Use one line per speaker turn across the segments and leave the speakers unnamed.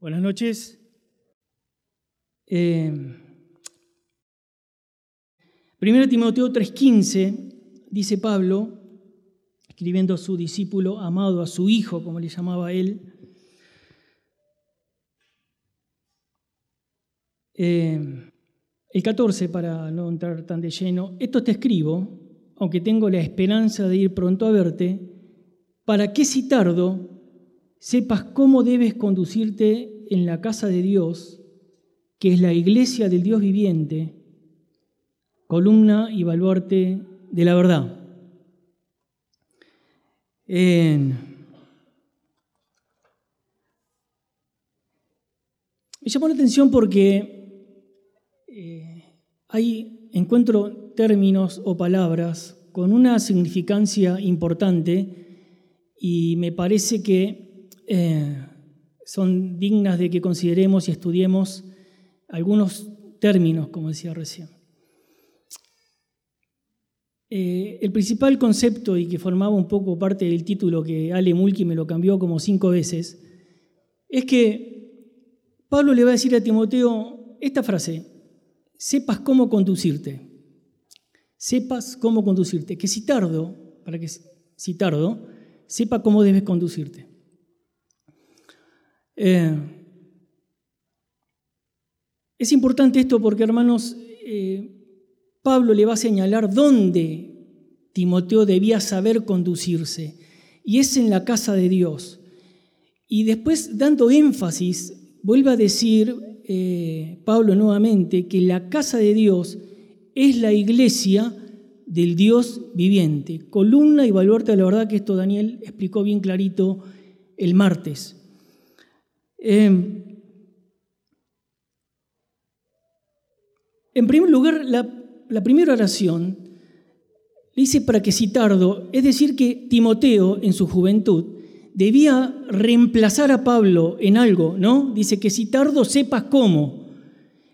Buenas noches. Eh, Timoteo 3:15 dice Pablo, escribiendo a su discípulo amado, a su hijo, como le llamaba él, eh, el 14, para no entrar tan de lleno, esto te escribo, aunque tengo la esperanza de ir pronto a verte, para que si tardo sepas cómo debes conducirte en la casa de Dios, que es la iglesia del Dios viviente, columna y baluarte de la verdad. Me llamó la atención porque eh, ahí encuentro términos o palabras con una significancia importante y me parece que eh, son dignas de que consideremos y estudiemos algunos términos, como decía recién. Eh, el principal concepto y que formaba un poco parte del título que Ale Mulki me lo cambió como cinco veces, es que Pablo le va a decir a Timoteo esta frase, sepas cómo conducirte, sepas cómo conducirte, que si tardo, para que si tardo, sepa cómo debes conducirte. Eh, es importante esto porque, hermanos, eh, Pablo le va a señalar dónde Timoteo debía saber conducirse, y es en la casa de Dios. Y después, dando énfasis, vuelve a decir eh, Pablo nuevamente que la casa de Dios es la iglesia del Dios viviente, columna y baluarte de la verdad que esto Daniel explicó bien clarito el martes. Em, en primer lugar, la, primera oración dice para que si tardo, es decir, que Timoteo en su juventud debía reemplazar a Pablo en algo, ¿no? Dice que si tardo sepas cómo.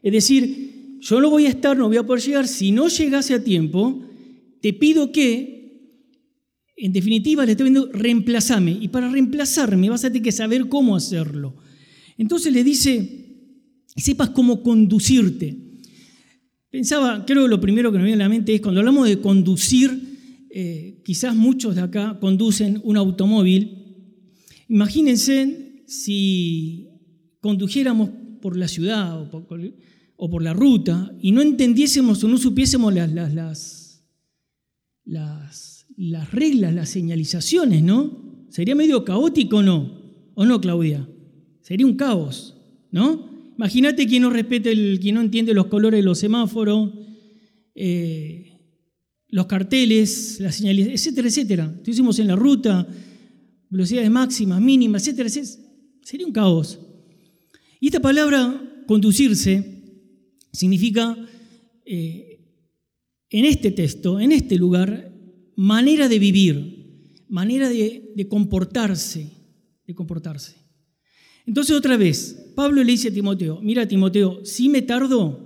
Es decir, yo no voy a estar, no voy a poder llegar. Si no llegase a tiempo, te pido que, en definitiva, le estoy viendo, reemplazame. Y para reemplazarme vas a tener que saber cómo hacerlo. Entonces le dice, sepas cómo conducirte. Pensaba, creo que lo primero que me viene a la mente es cuando hablamos de conducir, eh, quizás muchos de acá conducen un automóvil. Imagínense si condujéramos por la ciudad o por, la ruta y no entendiésemos o no supiésemos las, las, las, las reglas, las señalizaciones, ¿no? Sería medio caótico, ¿no? ¿O no, Claudia? Sería un caos, ¿no? Imagínate quien no respete, el, quien no entiende los colores de los semáforos, eh, los carteles, las señales, etcétera, etcétera. Estuviésemos en la ruta, velocidades máximas, mínimas, etcétera, etcétera. Sería un caos. Y esta palabra, conducirse, significa, eh, en este texto, en este lugar, manera de vivir, manera de comportarse, de comportarse. Entonces otra vez, Pablo le dice a Timoteo, mira Timoteo, si me tardo,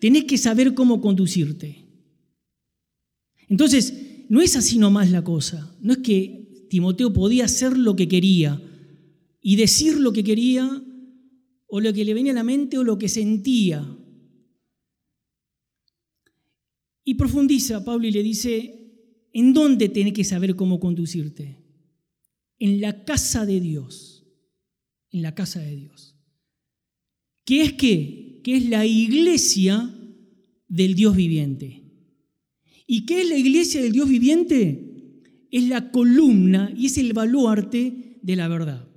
tenés que saber cómo conducirte. Entonces, no es así nomás la cosa, no es que Timoteo podía hacer lo que quería y decir lo que quería o lo que le venía a la mente o lo que sentía. Y profundiza Pablo y le dice, ¿en dónde tenés que saber cómo conducirte? En la casa de Dios en la casa de Dios. ¿Qué es qué? Que es la iglesia del Dios viviente. ¿Y qué es la iglesia del Dios viviente? Es la columna y es el baluarte de la verdad.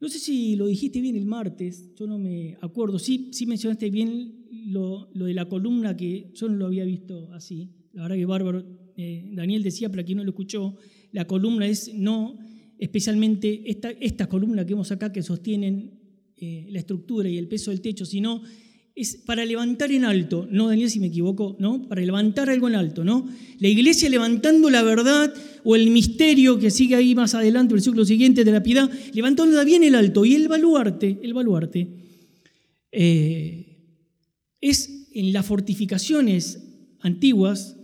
No sé si lo dijiste bien el martes, yo no me acuerdo. Sí, sí mencionaste bien lo, de la columna, que yo no lo había visto así. La verdad que bárbaro. Eh, Daniel decía, para quien no lo escuchó, la columna es no especialmente esta, columna que vemos acá que sostienen eh, la estructura y el peso del techo, sino es para levantar en alto, no Daniel si me equivoco, ¿no? Para levantar algo en alto, ¿no? La iglesia levantando la verdad o el misterio que sigue ahí más adelante, el ciclo siguiente de la piedad, levantándola bien en alto. Y el baluarte, el baluarte, eh, es en las fortificaciones antiguas,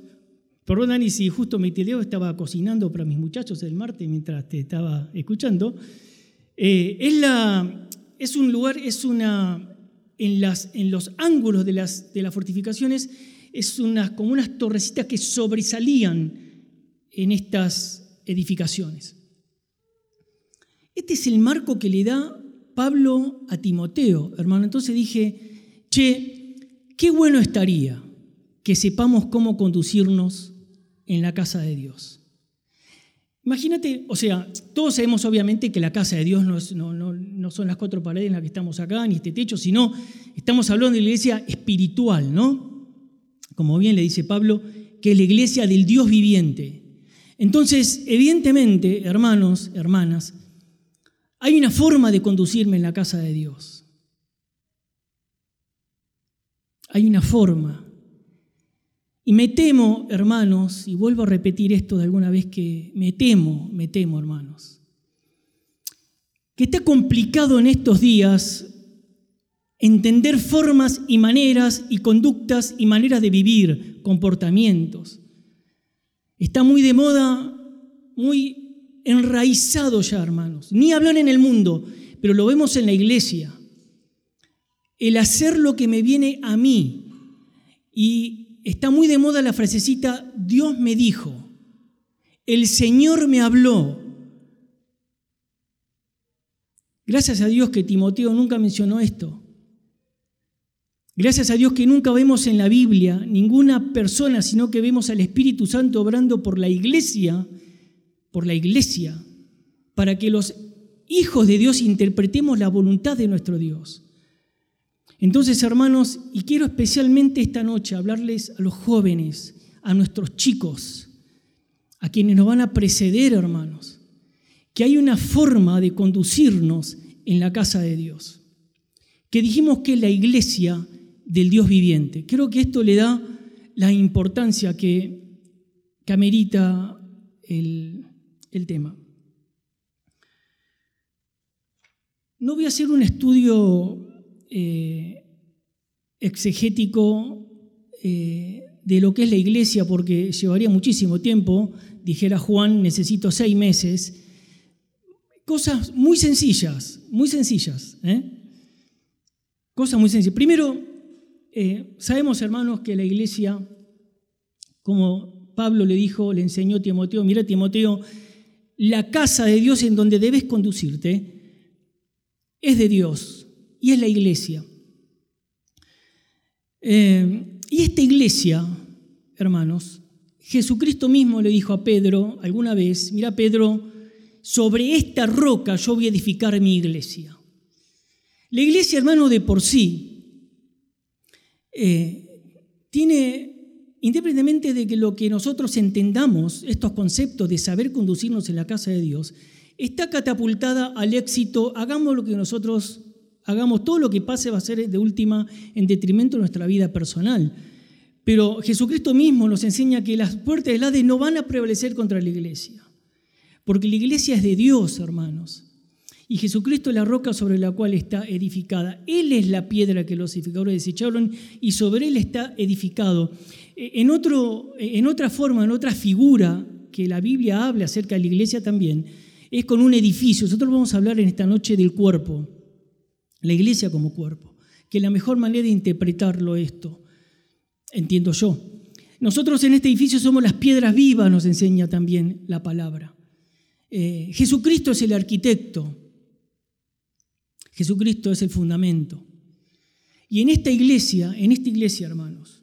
Perdón, Dani, si justo me Metideo estaba cocinando para mis muchachos el martes mientras te estaba escuchando. Eh, es, la, es, un lugar, es una, en, las, en los ángulos de las, de las fortificaciones, es unas, como unas torrecitas que sobresalían en estas edificaciones. Este es el marco que le da Pablo a Timoteo, hermano. Entonces dije, che, qué bueno estaría que sepamos cómo conducirnos en la casa de Dios. Imagínate, o sea, todos sabemos obviamente que la casa de Dios no, son las cuatro paredes en las que estamos acá, ni este techo, sino estamos hablando de la iglesia espiritual, ¿no? Como bien le dice Pablo, que es la iglesia del Dios viviente. Entonces, evidentemente, hermanos, hermanas, hay una forma de conducirme en la casa de Dios. Hay una forma. Y me temo, hermanos, y vuelvo a repetir esto de alguna vez que me temo, me temo, hermanos, que está complicado en estos días entender formas y maneras y conductas y maneras de vivir, comportamientos. Está muy de moda, muy enraizado ya, hermanos. Ni hablar en el mundo, pero lo vemos en la iglesia. El hacer lo que me viene a mí y está muy de moda la frasecita, Dios me dijo, el Señor me habló. Gracias a Dios que Timoteo nunca mencionó esto. Gracias a Dios que nunca vemos en la Biblia ninguna persona, sino que vemos al Espíritu Santo obrando por la iglesia, por la iglesia, para que los hijos de Dios interpretemos la voluntad de nuestro Dios. Entonces, hermanos, y quiero especialmente esta noche hablarles a los jóvenes, a nuestros chicos, a quienes nos van a preceder, hermanos, que hay una forma de conducirnos en la casa de Dios, que dijimos que es la iglesia del Dios viviente. Creo que esto le da la importancia que, que amerita el, tema. No voy a hacer un estudio eh, exegético eh, de lo que es la iglesia, porque llevaría muchísimo tiempo, dijera Juan, necesito seis meses. Cosas muy sencillas, muy sencillas. ¿eh? Cosas muy sencillas. Primero, sabemos, hermanos, que la iglesia, como Pablo le dijo, le enseñó a Timoteo, mira Timoteo, la casa de Dios en donde debes conducirte es de Dios y es la iglesia. Eh, y esta iglesia, hermanos, Jesucristo mismo le dijo a Pedro alguna vez, mira Pedro, sobre esta roca yo voy a edificar mi iglesia. La iglesia, hermano, de por sí, eh, tiene, independientemente de que lo que nosotros entendamos, estos conceptos de saber conducirnos en la casa de Dios, está catapultada al éxito, hagamos lo que nosotros hagamos todo lo que pase va a ser de última en detrimento de nuestra vida personal. Pero Jesucristo mismo nos enseña que las puertas del Hades no van a prevalecer contra la iglesia, porque la iglesia es de Dios, hermanos. Y Jesucristo es la roca sobre la cual está edificada. Él es la piedra que los edificadores desecharon y sobre él está edificado. E, en, otro, en otra forma, en otra figura que la Biblia habla acerca de la iglesia también, es con un edificio. Nosotros vamos a hablar en esta noche del cuerpo la iglesia como cuerpo. Que la mejor manera de interpretarlo esto, entiendo yo. Nosotros en este edificio somos las piedras vivas, nos enseña también la palabra. Eh, Jesucristo es el arquitecto. Jesucristo es el fundamento. Y en esta iglesia, en esta iglesia, hermanos,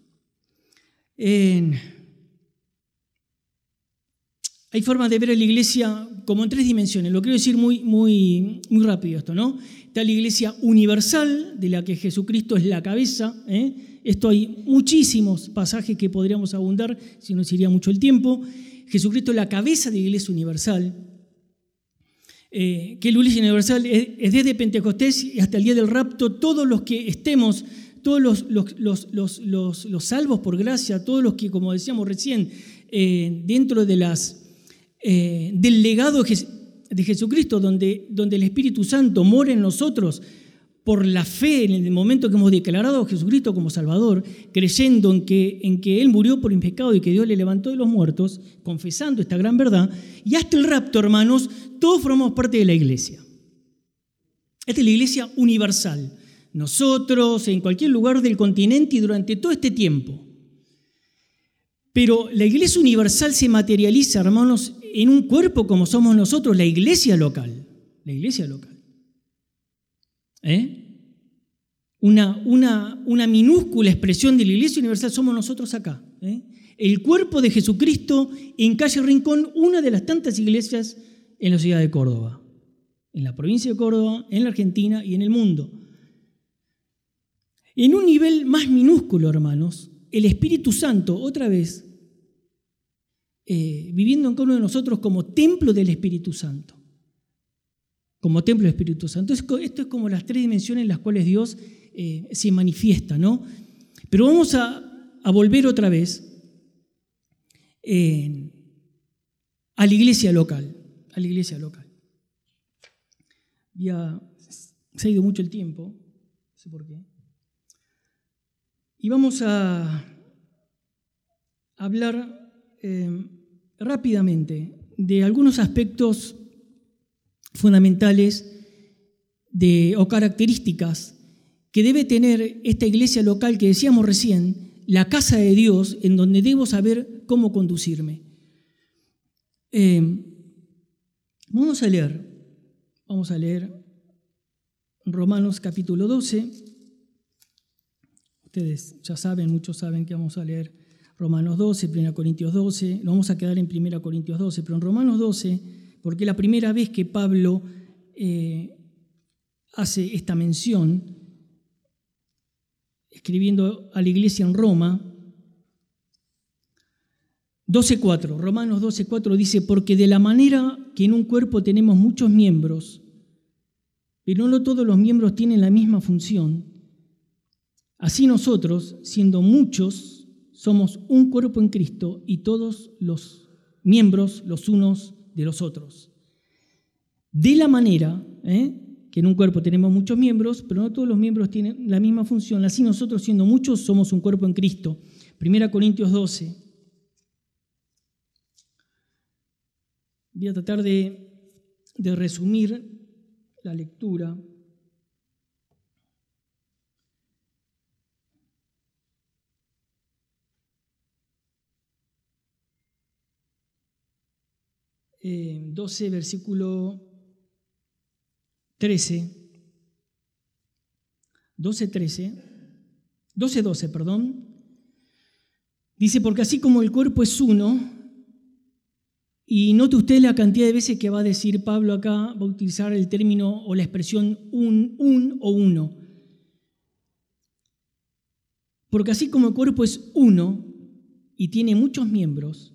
hay formas de ver a la iglesia como en tres dimensiones. Lo quiero decir muy, muy, muy rápido esto, ¿no? Está la iglesia universal, de la que Jesucristo es la cabeza. ¿eh? Esto hay muchísimos pasajes que podríamos abundar, si no sería mucho el tiempo. Jesucristo es la cabeza de la iglesia universal. Eh, que la iglesia universal es, desde Pentecostés hasta el día del rapto, todos los que estemos, todos los, los, salvos por gracia, todos los que, como decíamos recién, eh, dentro de las, del legado de Jesucristo, donde, donde el Espíritu Santo mora en nosotros por la fe en el momento que hemos declarado a Jesucristo como Salvador, creyendo en que, en que Él murió por un pecado y que Dios le levantó de los muertos, confesando esta gran verdad, y hasta el rapto, hermanos, todos formamos parte de la iglesia. Esta es la iglesia universal. Nosotros, en cualquier lugar del continente y durante todo este tiempo. Pero la iglesia universal se materializa, hermanos, en un cuerpo como somos nosotros, la iglesia local. La iglesia local. ¿Eh? Una, una, una, minúscula expresión de la iglesia universal somos nosotros acá. ¿eh? El cuerpo de Jesucristo en calle Rincón, una de las tantas iglesias en la ciudad de Córdoba, en la provincia de Córdoba, en la Argentina y en el mundo. En un nivel más minúsculo, hermanos, el Espíritu Santo, otra vez, eh, viviendo en cada uno de nosotros como templo del Espíritu Santo. Como templo del Espíritu Santo. Esto es como las tres dimensiones en las cuales Dios eh, se manifiesta, ¿no? Pero vamos a, volver otra vez a la iglesia local, a la iglesia local. Ya se ha ido mucho el tiempo, no sé por qué. Y vamos a hablar eh, rápidamente de algunos aspectos fundamentales o características que debe tener esta iglesia local que decíamos recién, la casa de Dios, en donde debo saber cómo conducirme. Eh, vamos a leer, vamos a leer Romanos capítulo 12. Ustedes ya saben, muchos saben que vamos a leer Romanos 12, 1 Corintios 12, lo vamos a quedar en 1 Corintios 12, pero en Romanos 12, porque la primera vez que Pablo eh, hace esta mención, escribiendo a la iglesia en Roma, 12.4, Romanos 12.4 dice, porque de la manera que en un cuerpo tenemos muchos miembros, pero no todos los miembros tienen la misma función, así nosotros, siendo muchos, somos un cuerpo en Cristo y todos los miembros los unos de los otros. De la manera ¿eh? que en un cuerpo tenemos muchos miembros, pero no todos los miembros tienen la misma función, así nosotros siendo muchos somos un cuerpo en Cristo. Primera Corintios 12. Voy a tratar de resumir la lectura. 12, versículo 13. 12, 13. 12, 12, perdón. Dice, porque así como el cuerpo es uno, y note usted la cantidad de veces que va a decir Pablo acá, va a utilizar el término o la expresión un, un o uno. Porque así como el cuerpo es uno y tiene muchos miembros,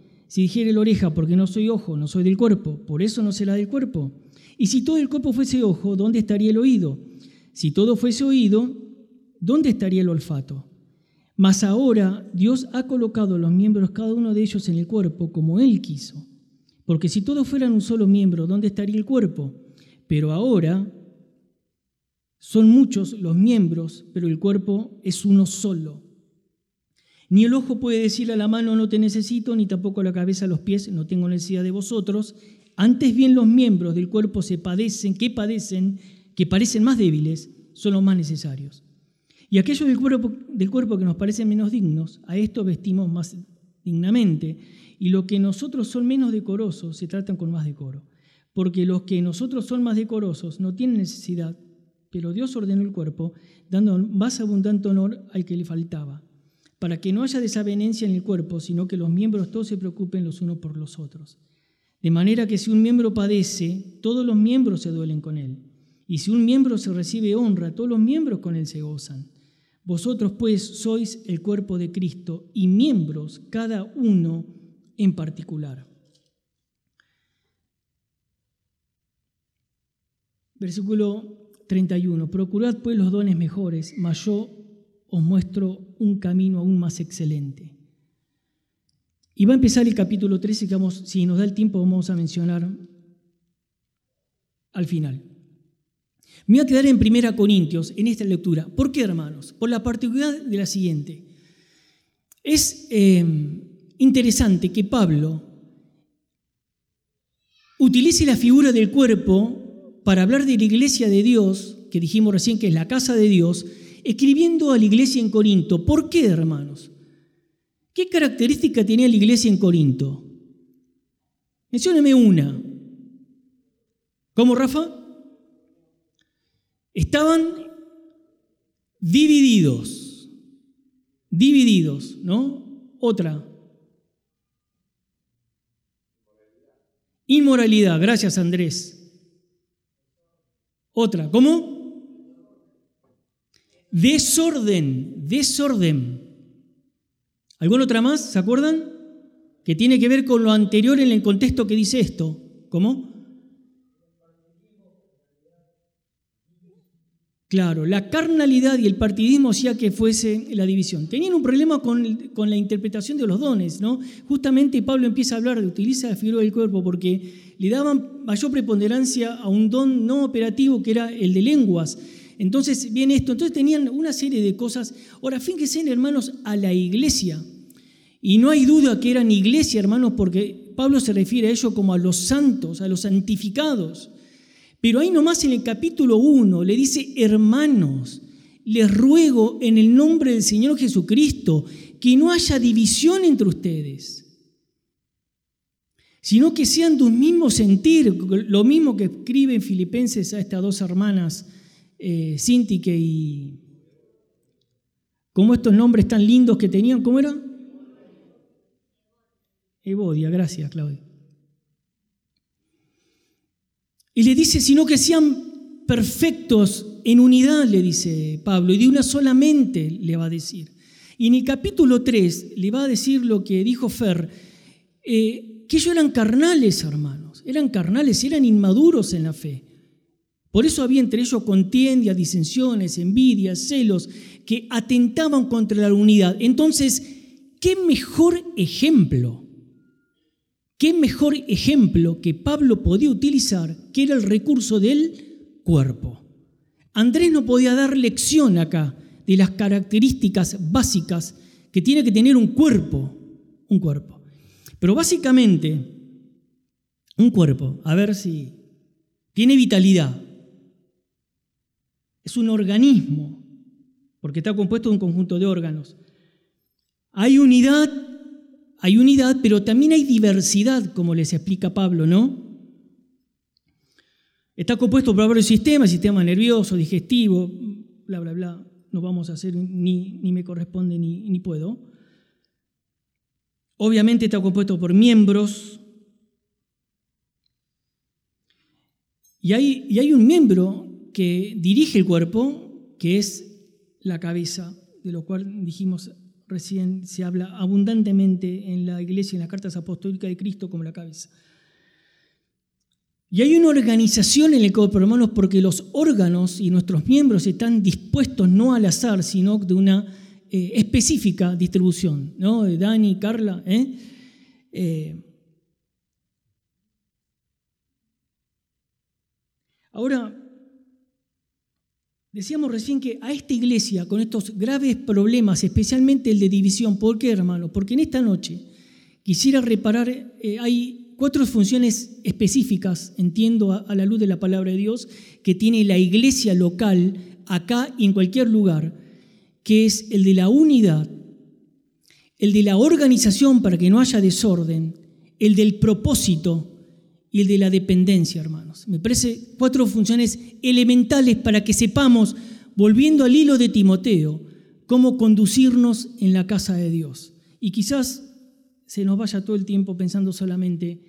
Si dijere la oreja, porque no soy ojo, no soy del cuerpo, por eso no será del cuerpo. Y si todo el cuerpo fuese ojo, ¿dónde estaría el oído? Si todo fuese oído, ¿dónde estaría el olfato? Mas ahora Dios ha colocado los miembros, cada uno de ellos, en el cuerpo, como Él quiso. Porque si todos fueran un solo miembro, ¿dónde estaría el cuerpo? Pero ahora son muchos los miembros, pero el cuerpo es uno solo. Ni el ojo puede decirle a la mano no te necesito, ni tampoco la cabeza a los pies no tengo necesidad de vosotros. Antes bien los miembros del cuerpo se padecen, que padecen, que parecen más débiles, son los más necesarios. Y aquellos del cuerpo, del cuerpo que nos parecen menos dignos, a esto vestimos más dignamente. Y lo que nosotros son menos decorosos se tratan con más decoro. Porque los que nosotros son más decorosos no tienen necesidad, pero Dios ordenó el cuerpo, dando más abundante honor al que le faltaba para que no haya desavenencia en el cuerpo, sino que los miembros todos se preocupen los unos por los otros. De manera que si un miembro padece, todos los miembros se duelen con él. Y si un miembro se recibe honra, todos los miembros con él se gozan. Vosotros pues sois el cuerpo de Cristo y miembros cada uno en particular. Versículo 31. Procurad pues los dones mejores, mas yo os muestro un camino aún más excelente. Y va a empezar el capítulo 13 que vamos, si nos da el tiempo, vamos a mencionar al final. Me voy a quedar en Primera Corintios en esta lectura. ¿Por qué, hermanos? Por la particularidad de la siguiente. Es eh, interesante que Pablo utilice la figura del cuerpo para hablar de la iglesia de Dios, que dijimos recién que es la casa de Dios, escribiendo a la iglesia en Corinto. ¿Por qué, hermanos? ¿Qué característica tenía la iglesia en Corinto? Mencióneme una. ¿Cómo, Rafa? Estaban divididos, divididos, ¿no? Otra. Inmoralidad, gracias Andrés. Otra, ¿cómo? Desorden, desorden. ¿Alguna otra más? ¿Se acuerdan? Que tiene que ver con lo anterior en el contexto que dice esto. ¿Cómo? Claro, la carnalidad y el partidismo hacía que fuese la división. Tenían un problema con, con, la interpretación de los dones, ¿no? Justamente Pablo empieza a hablar utiliza la figura del cuerpo porque le daban mayor preponderancia a un don no operativo que era el de lenguas. Entonces viene esto, entonces tenían una serie de cosas. Ahora, fíjense, hermanos, a la iglesia. Y no hay duda que eran iglesia, hermanos, porque Pablo se refiere a ellos como a los santos, a los santificados. Pero ahí nomás en el capítulo 1 le dice, hermanos, les ruego en el nombre del Señor Jesucristo que no haya división entre ustedes, sino que sean de un mismo sentir, lo mismo que escriben Filipenses a estas dos hermanas, eh, y... ¿Cómo estos nombres tan lindos que tenían? ¿Cómo eran? Evodia, gracias Claudia. Y le dice, sino que sean perfectos en unidad, le dice Pablo, y de una sola mente le va a decir. Y en el capítulo 3 le va a decir lo que dijo Fer, eh, que ellos eran carnales, hermanos, eran carnales, eran inmaduros en la fe. Por eso había entre ellos contiendas, disensiones, envidias, celos, que atentaban contra la unidad. Entonces, ¿qué mejor ejemplo ¿Qué mejor ejemplo que Pablo podía utilizar que era el recurso del cuerpo? Andrés no podía dar lección acá de las características básicas que tiene que tener un cuerpo, un cuerpo. Pero básicamente, un cuerpo, a ver si tiene vitalidad. Es un organismo, porque está compuesto de un conjunto de órganos. Hay unidad hay unidad, pero también hay diversidad, como les explica Pablo, ¿no? Está compuesto por varios sistemas, sistema nervioso, digestivo, bla, bla, bla. No vamos a hacer ni, ni me corresponde ni, ni puedo. Obviamente está compuesto por miembros. Y hay, y hay un miembro que dirige el cuerpo, que es la cabeza, de lo cual dijimos recién se habla abundantemente en la iglesia, en las cartas apostólicas de Cristo como la cabeza. Y hay una organización en el cuerpo, hermanos, porque los órganos y nuestros miembros están dispuestos no al azar, sino de una eh, específica distribución. ¿no? Dani, Carla. ¿eh? Eh, ahora, Decíamos recién que a esta iglesia, con estos graves problemas, especialmente el de división, ¿por qué, hermano? Porque en esta noche quisiera reparar, eh, hay cuatro funciones específicas, entiendo a, la luz de la palabra de Dios, que tiene la iglesia local, acá y en cualquier lugar, que es el de la unidad, el de la organización para que no haya desorden, el del propósito y el de la dependencia, hermanos. Me parece cuatro funciones elementales para que sepamos, volviendo al hilo de Timoteo, cómo conducirnos en la casa de Dios. Y quizás se nos vaya todo el tiempo pensando solamente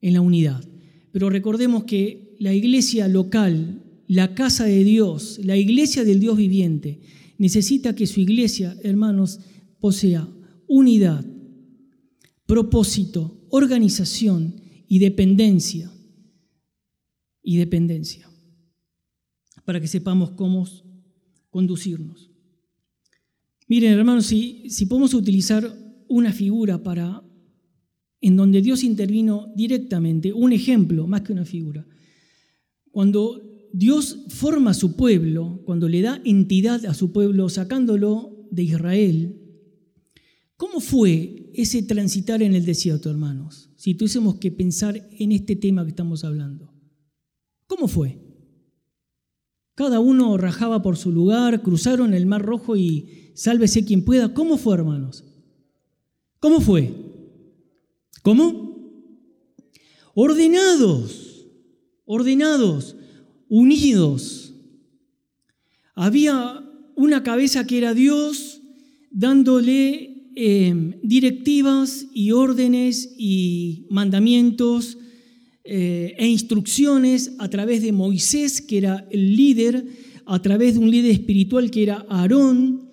en la unidad. Pero recordemos que la iglesia local, la casa de Dios, la iglesia del Dios viviente, necesita que su iglesia, hermanos, posea unidad, propósito, organización y dependencia. Y dependencia. para que sepamos cómo conducirnos. Miren, hermanos, si, si podemos utilizar una figura para en donde Dios intervino directamente, un ejemplo más que una figura. Cuando Dios forma a su pueblo, cuando le da entidad a su pueblo, sacándolo de Israel, ¿cómo fue ese transitar en el desierto, hermanos? Si tuviésemos que pensar en este tema que estamos hablando. ¿Cómo fue? Cada uno rajaba por su lugar, cruzaron el Mar Rojo y sálvese quien pueda. ¿Cómo fue, hermanos? ¿Cómo fue? ¿Cómo? Ordenados, ordenados, unidos. Había una cabeza que era Dios dándole eh, directivas y órdenes y mandamientos eh, e instrucciones a través de Moisés, que era el líder, a través de un líder espiritual que era Aarón.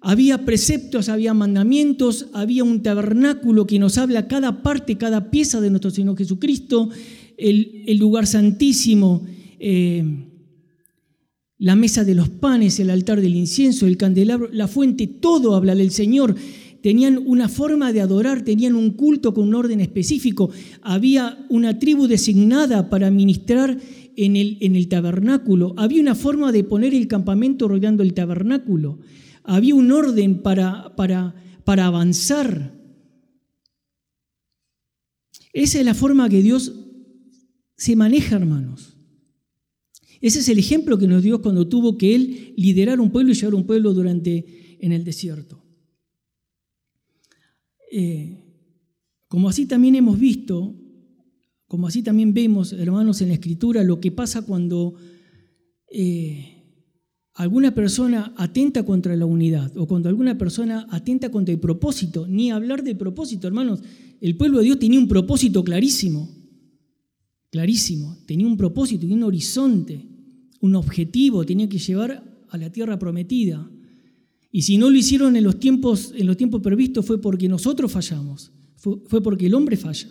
Había preceptos, había mandamientos, había un tabernáculo que nos habla cada parte, cada pieza de nuestro Señor Jesucristo, el, lugar santísimo, eh, la mesa de los panes, el altar del incienso, el candelabro, la fuente, todo habla del Señor tenían una forma de adorar, tenían un culto con un orden específico, había una tribu designada para ministrar en el, tabernáculo, había una forma de poner el campamento rodeando el tabernáculo, había un orden para, para, para avanzar. Esa es la forma que Dios se maneja, hermanos. Ese es el ejemplo que nos dio cuando tuvo que Él liderar un pueblo y llevar un pueblo durante en el desierto. Eh, como así también hemos visto, como así también vemos, hermanos, en la Escritura, lo que pasa cuando eh, alguna persona atenta contra la unidad o cuando alguna persona atenta contra el propósito, ni hablar de propósito, hermanos. El pueblo de Dios tenía un propósito clarísimo, clarísimo, tenía un propósito, un horizonte, un objetivo, tenía que llevar a la tierra prometida. Y si no lo hicieron en los tiempos, en los tiempos previstos fue porque nosotros fallamos, fue, porque el hombre falla.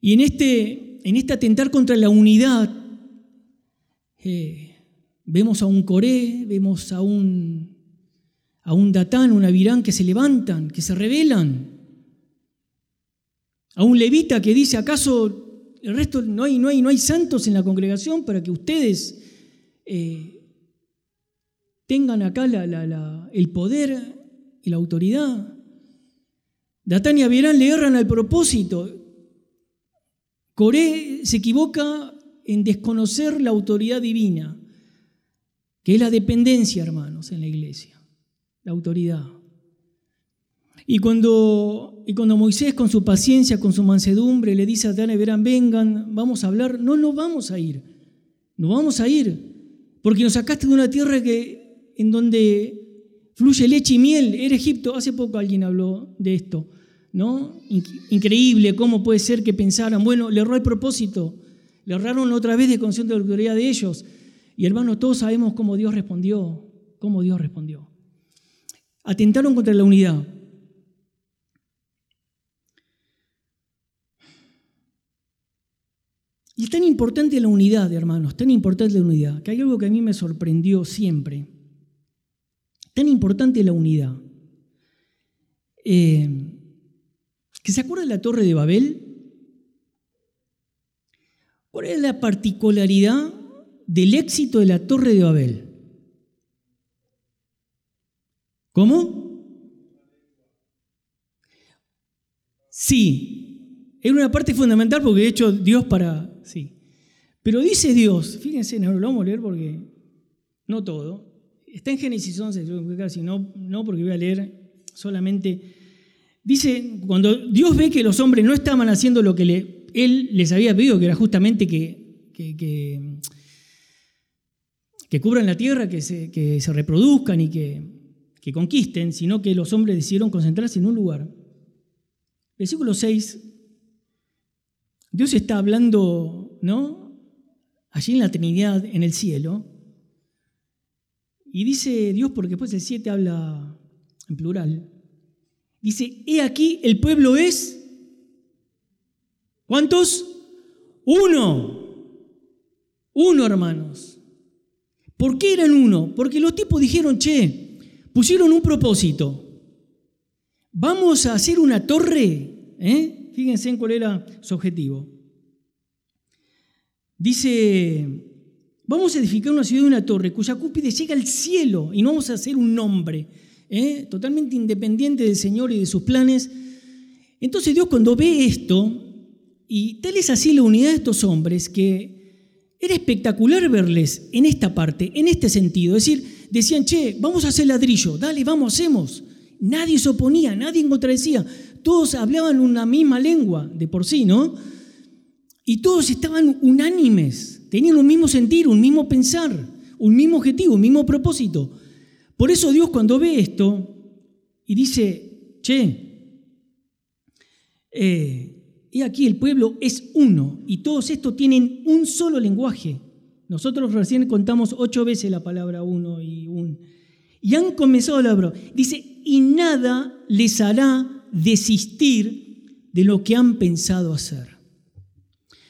Y en este, en este atentar contra la unidad, eh, vemos a un Coré, vemos a un, a un Datán, un Avirán que se levantan, que se rebelan. A un levita que dice, ¿acaso el resto no hay, no hay, no hay santos en la congregación para que ustedes eh, tengan acá el poder y la autoridad. Datán y Abirán le erran al propósito. Coré se equivoca en desconocer la autoridad divina, que es la dependencia, hermanos, en la iglesia, la autoridad. Y cuando, y cuando Moisés con su paciencia, con su mansedumbre, le dice a Datán y Abirán, vengan, vamos a hablar, no, no vamos a ir, no vamos a ir, porque nos sacaste de una tierra que en donde fluye leche y miel. Era Egipto, hace poco alguien habló de esto, ¿no? Increíble cómo puede ser que pensaran, bueno, le erró el propósito, le erraron otra vez de conciencia de la autoridad de ellos. Y hermanos, todos sabemos cómo Dios respondió, cómo Dios respondió. Atentaron contra la unidad. Y es tan importante la unidad, hermanos, tan importante la unidad, que hay algo que a mí me sorprendió siempre tan importante la unidad. Eh, ¿Que se acuerda de la Torre de Babel? ¿Cuál es la particularidad del éxito de la Torre de Babel? ¿Cómo? Sí, era una parte fundamental porque de hecho Dios para... Sí. Pero dice Dios, fíjense, no lo vamos a leer porque no todo, Está en Génesis 11, si no, no porque voy a leer solamente. Dice, cuando Dios ve que los hombres no estaban haciendo lo que Él les había pedido, que era justamente que, que, que, cubran la tierra, que se, que se reproduzcan y que, que conquisten, sino que los hombres decidieron concentrarse en un lugar. Versículo 6, Dios está hablando, ¿no? Allí en la Trinidad, en el cielo, y dice Dios, porque después el 7 habla en plural, dice, he aquí el pueblo es, ¿cuántos? Uno, uno hermanos. ¿Por qué eran uno? Porque los tipos dijeron, che, pusieron un propósito. Vamos a hacer una torre. ¿eh? Fíjense en cuál era su objetivo. Dice, vamos a edificar una ciudad y una torre cuya cúpide llega al cielo y no vamos a hacer un nombre, ¿eh? totalmente independiente del Señor y de sus planes. Entonces Dios cuando ve esto, y tal es así la unidad de estos hombres, que era espectacular verles en esta parte, en este sentido. Es decir, decían, che, vamos a hacer ladrillo, dale, vamos, hacemos. Nadie se oponía, nadie contradecía. Todos hablaban una misma lengua de por sí, ¿no? Y todos estaban unánimes, tenían un mismo sentir, un mismo pensar, un mismo objetivo, un mismo propósito. Por eso Dios cuando ve esto y dice, che, eh, y aquí el pueblo es uno y todos estos tienen un solo lenguaje. Nosotros recién contamos ocho veces la palabra uno y un. Y han comenzado la obra. Dice, y nada les hará desistir de lo que han pensado hacer.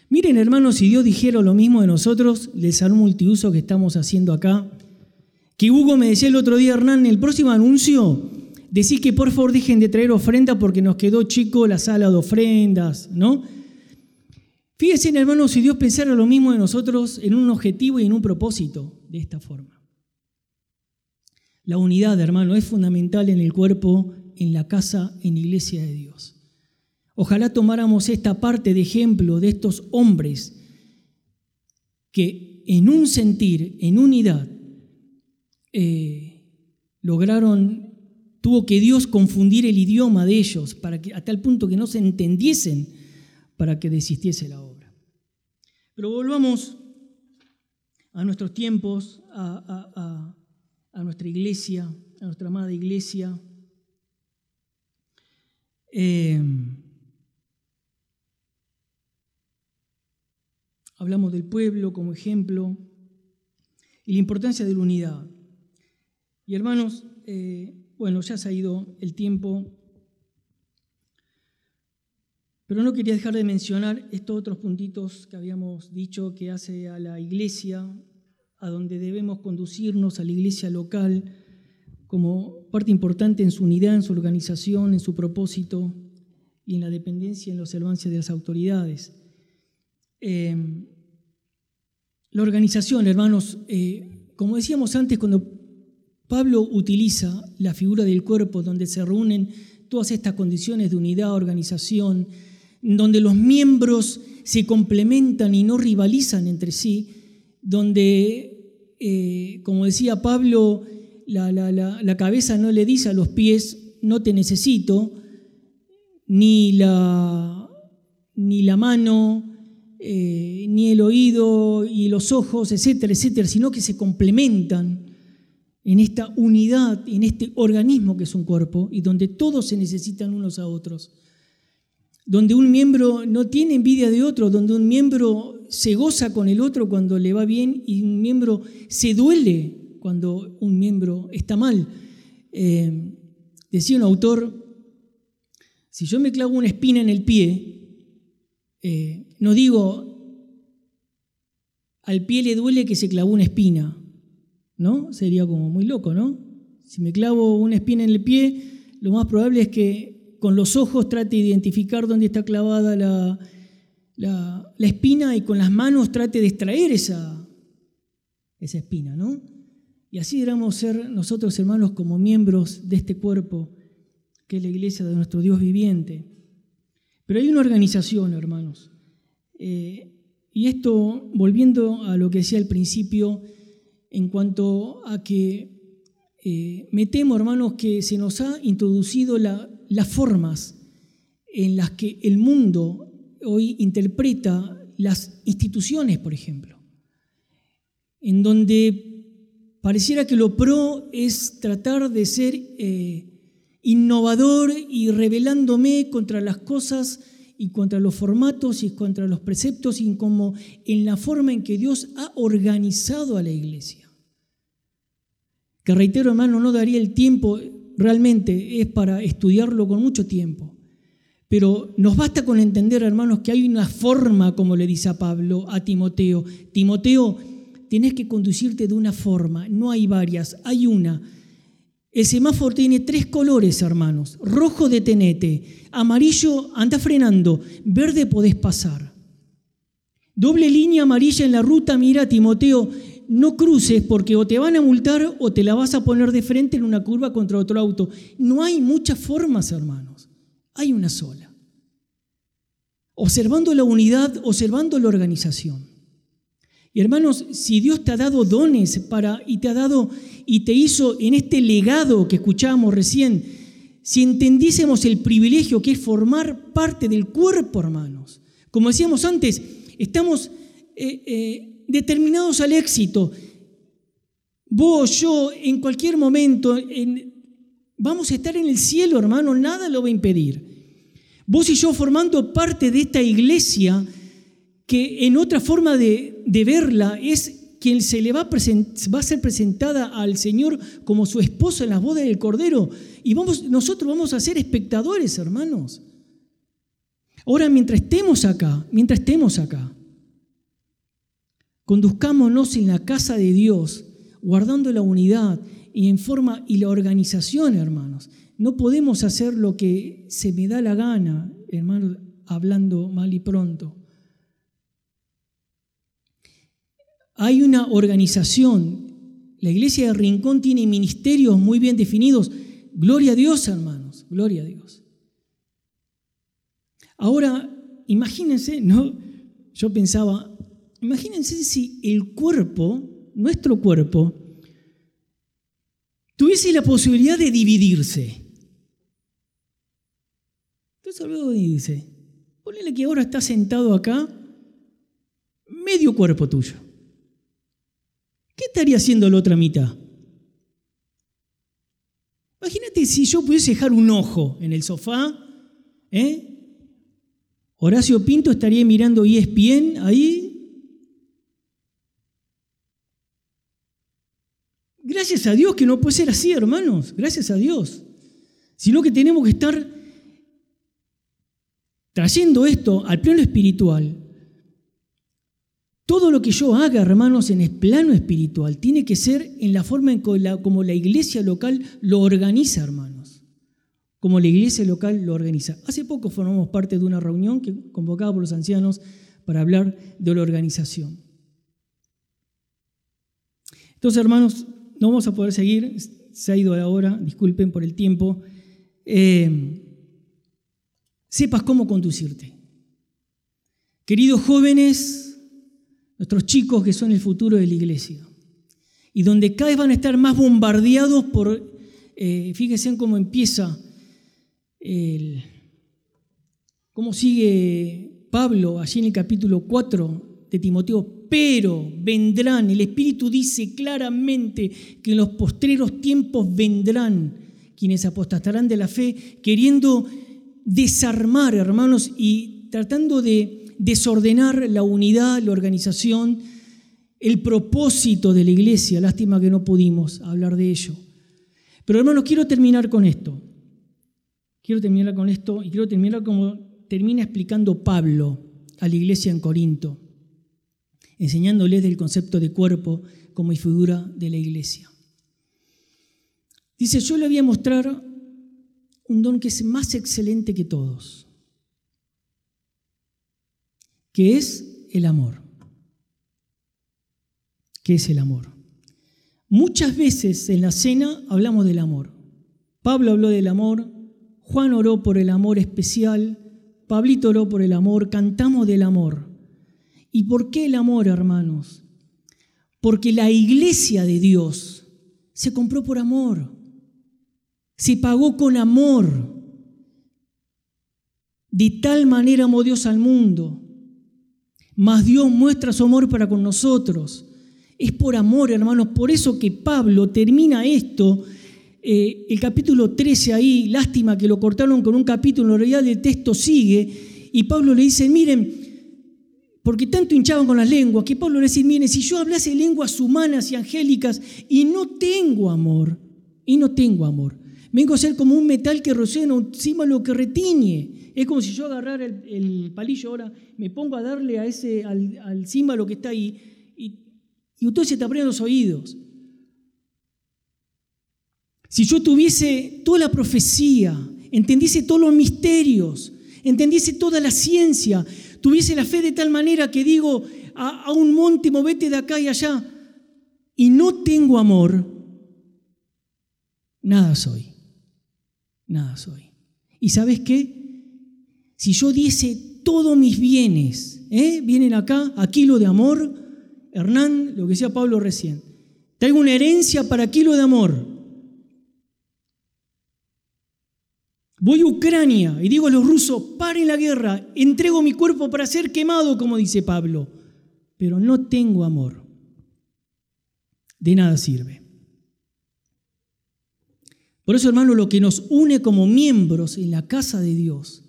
Miren, hermanos, si Dios dijera lo mismo de nosotros, del salón multiuso que estamos haciendo acá, que Hugo me decía el otro día, Hernán, el próximo anuncio, decir que por favor dejen de traer ofrenda porque nos quedó chico la sala de ofrendas, ¿no? Fíjense, hermanos, si Dios pensara lo mismo de nosotros en un objetivo y en un propósito, de esta forma. La unidad, hermano, es fundamental en el cuerpo, en la casa, en la iglesia de Dios. Ojalá tomáramos esta parte de ejemplo de estos hombres que en un sentir, en unidad, eh, lograron, tuvo que Dios confundir el idioma de ellos para que, a tal punto que no se entendiesen para que desistiese la obra. Pero volvamos a nuestros tiempos, a, nuestra iglesia, a nuestra amada iglesia. Eh, Hablamos del pueblo como ejemplo y la importancia de la unidad. Y hermanos, eh, bueno, ya se ha ido el tiempo, pero no quería dejar de mencionar estos otros puntitos que habíamos dicho que hace a la iglesia, a donde debemos conducirnos, a la iglesia local, como parte importante en su unidad, en su organización, en su propósito y en la dependencia y en la observancia de las autoridades. Em, la organización, hermanos, eh, como decíamos antes, cuando Pablo utiliza la figura del cuerpo donde se reúnen todas estas condiciones de unidad, organización, donde los miembros se complementan y no rivalizan entre sí, donde, eh, como decía Pablo, la, la, cabeza no le dice a los pies, no te necesito, ni la, ni la mano eh, ni el oído y los ojos, etcétera, etcétera, sino que se complementan en esta unidad, en este organismo que es un cuerpo y donde todos se necesitan unos a otros. Donde un miembro no tiene envidia de otro, donde un miembro se goza con el otro cuando le va bien y un miembro se duele cuando un miembro está mal. Eh, decía un autor, si yo me clavo una espina en el pie, eh, no digo, al pie le duele que se clavó una espina, ¿no? Sería como muy loco, ¿no? Si me clavo una espina en el pie, lo más probable es que con los ojos trate de identificar dónde está clavada la, la, espina y con las manos trate de extraer esa, esa espina, ¿no? Y así deberíamos ser nosotros, hermanos, como miembros de este cuerpo, que es la iglesia de nuestro Dios viviente. Pero hay una organización, hermanos. Eh, y esto, volviendo a lo que decía al principio, en cuanto a que eh, me temo, hermanos, que se nos ha introducido las formas en las que el mundo hoy interpreta las instituciones, por ejemplo, en donde pareciera que lo pro es tratar de ser eh, innovador y rebelándome contra las cosas y contra los formatos y contra los preceptos y como en la forma en que Dios ha organizado a la iglesia. Que reitero, hermano, no daría el tiempo, realmente es para estudiarlo con mucho tiempo. Pero nos basta con entender, hermanos, que hay una forma, como le dice a Pablo, a Timoteo. Timoteo, tenés que conducirte de una forma, no hay varias, hay una. El semáforo tiene tres colores, hermanos. Rojo, detenete. Amarillo, anda frenando. Verde, podés pasar. Doble línea amarilla en la ruta, mira, Timoteo, no cruces porque o te van a multar o te la vas a poner de frente en una curva contra otro auto. No hay muchas formas, hermanos. Hay una sola. Observando la unidad, observando la organización. Y hermanos, si Dios te ha dado dones para y te ha dado y te hizo en este legado que escuchábamos recién, si entendiésemos el privilegio que es formar parte del cuerpo, hermanos. Como decíamos antes, estamos eh, eh, determinados al éxito. Vos, yo, en cualquier momento, vamos a estar en el cielo, hermano, nada lo va a impedir. Vos y yo formando parte de esta iglesia, que en otra forma de, verla es quien se le va a, a, ser presentada al Señor como su esposa en las bodas del Cordero. Y nosotros vamos a ser espectadores, hermanos. Ahora, mientras estemos acá, mientras estemos acá, conduzcámonos en la casa de Dios, guardando la unidad y en forma y la organización, hermanos. No podemos hacer lo que se me da la gana, hermanos, hablando mal y pronto. Hay una organización. La iglesia de Rincón tiene ministerios muy bien definidos. Gloria a Dios, hermanos, gloria a Dios. Ahora, imagínense, ¿no? Yo pensaba, imagínense si el cuerpo, nuestro cuerpo, tuviese la posibilidad de dividirse. Entonces luego dice, ponele que ahora está sentado acá, medio cuerpo tuyo. ¿Qué estaría haciendo la otra mitad? Imagínate si yo pudiese dejar un ojo en el sofá, ¿eh? Horacio Pinto estaría mirando ESPN ahí. Gracias a Dios que no puede ser así, hermanos, gracias a Dios. Sino que tenemos que estar trayendo esto al plano espiritual todo lo que yo haga, hermanos, en el plano espiritual, tiene que ser en la forma en como la iglesia local lo organiza, hermanos. Como la iglesia local lo organiza. Hace poco formamos parte de una reunión que convocaba por los ancianos para hablar de la organización. Entonces, hermanos, no vamos a poder seguir. Se ha ido la hora, disculpen por el tiempo. Eh, sepas cómo conducirte. Queridos jóvenes, nuestros chicos que son el futuro de la iglesia. Y donde cada vez van a estar más bombardeados por, eh, fíjense cómo empieza, el, cómo sigue Pablo allí en el capítulo 4 de Timoteo, pero vendrán, el Espíritu dice claramente que en los postreros tiempos vendrán quienes apostatarán de la fe, queriendo desarmar, hermanos, y tratando de desordenar la unidad, la organización, el propósito de la iglesia. Lástima que no pudimos hablar de ello. Pero hermanos, quiero terminar con esto. Quiero terminar con esto y quiero terminar como termina explicando Pablo a la iglesia en Corinto, enseñándoles del concepto de cuerpo como figura de la iglesia. Dice, yo le voy a mostrar un don que es más excelente que todos ¿Qué es el amor. ¿Qué es el amor? Muchas veces en la cena hablamos del amor. Pablo habló del amor, Juan oró por el amor especial, Pablito oró por el amor, cantamos del amor. ¿Y por qué el amor, hermanos? Porque la iglesia de Dios se compró por amor, se pagó con amor. De tal manera amó Dios al mundo mas Dios muestra su amor para con nosotros. Es por amor, hermanos. Por eso que Pablo termina esto, eh, el capítulo 13 ahí, lástima que lo cortaron con un capítulo, en realidad el texto sigue, y Pablo le dice, miren, porque tanto hinchaban con las lenguas, que Pablo le dice, miren, si yo hablase lenguas humanas y angélicas y no tengo amor, y no tengo amor, vengo a ser como un metal que rocea encima lo que retiñe. Es como si yo agarrara el, palillo ahora, me pongo a darle a ese, al, al címbalo que está ahí, y Y entonces se te abren los oídos. Si yo tuviese toda la profecía, entendiese todos los misterios, entendiese toda la ciencia, tuviese la fe de tal manera que digo a, a un monte, movete de acá y allá, y no tengo amor, nada soy. Nada soy. ¿Y sabes qué? Si yo diese todos mis bienes, ¿eh? vienen acá, aquí lo de amor, Hernán, lo que decía Pablo recién, traigo una herencia para kilo de amor. Voy a Ucrania y digo a los rusos, paren la guerra, entrego mi cuerpo para ser quemado, como dice Pablo, pero no tengo amor. De nada sirve. Por eso, hermano, lo que nos une como miembros en la casa de Dios,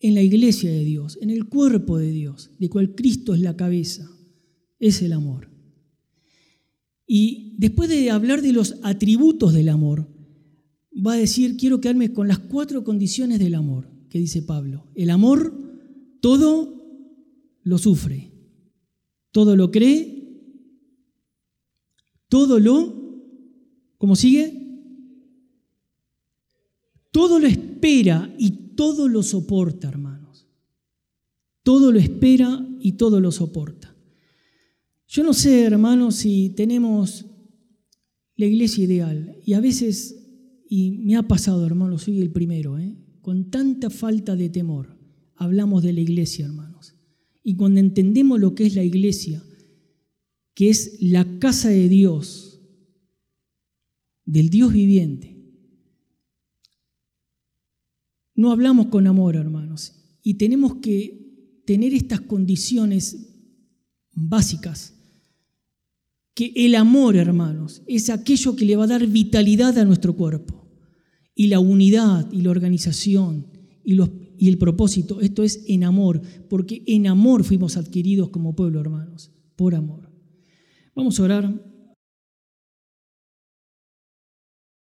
en la iglesia de Dios, en el cuerpo de Dios, de cual Cristo es la cabeza, es el amor. Y después de hablar de los atributos del amor, va a decir, quiero quedarme con las cuatro condiciones del amor, que dice Pablo. El amor todo lo sufre, todo lo cree, todo lo, ¿cómo sigue? Todo lo espera y todo lo soporta, hermanos. Todo lo espera y todo lo soporta. Yo no sé, hermanos, si tenemos la iglesia ideal. Y a veces y me ha pasado, hermano, soy el primero, ¿eh? con tanta falta de temor, hablamos de la iglesia, hermanos. Y cuando entendemos lo que es la iglesia, que es la casa de Dios, del Dios viviente, no hablamos con amor, hermanos. Y tenemos que tener estas condiciones básicas. Que el amor, hermanos, es aquello que le va a dar vitalidad a nuestro cuerpo y la unidad y la organización y, el propósito. Esto es en amor, porque en amor fuimos adquiridos como pueblo, hermanos, por amor. Vamos a orar.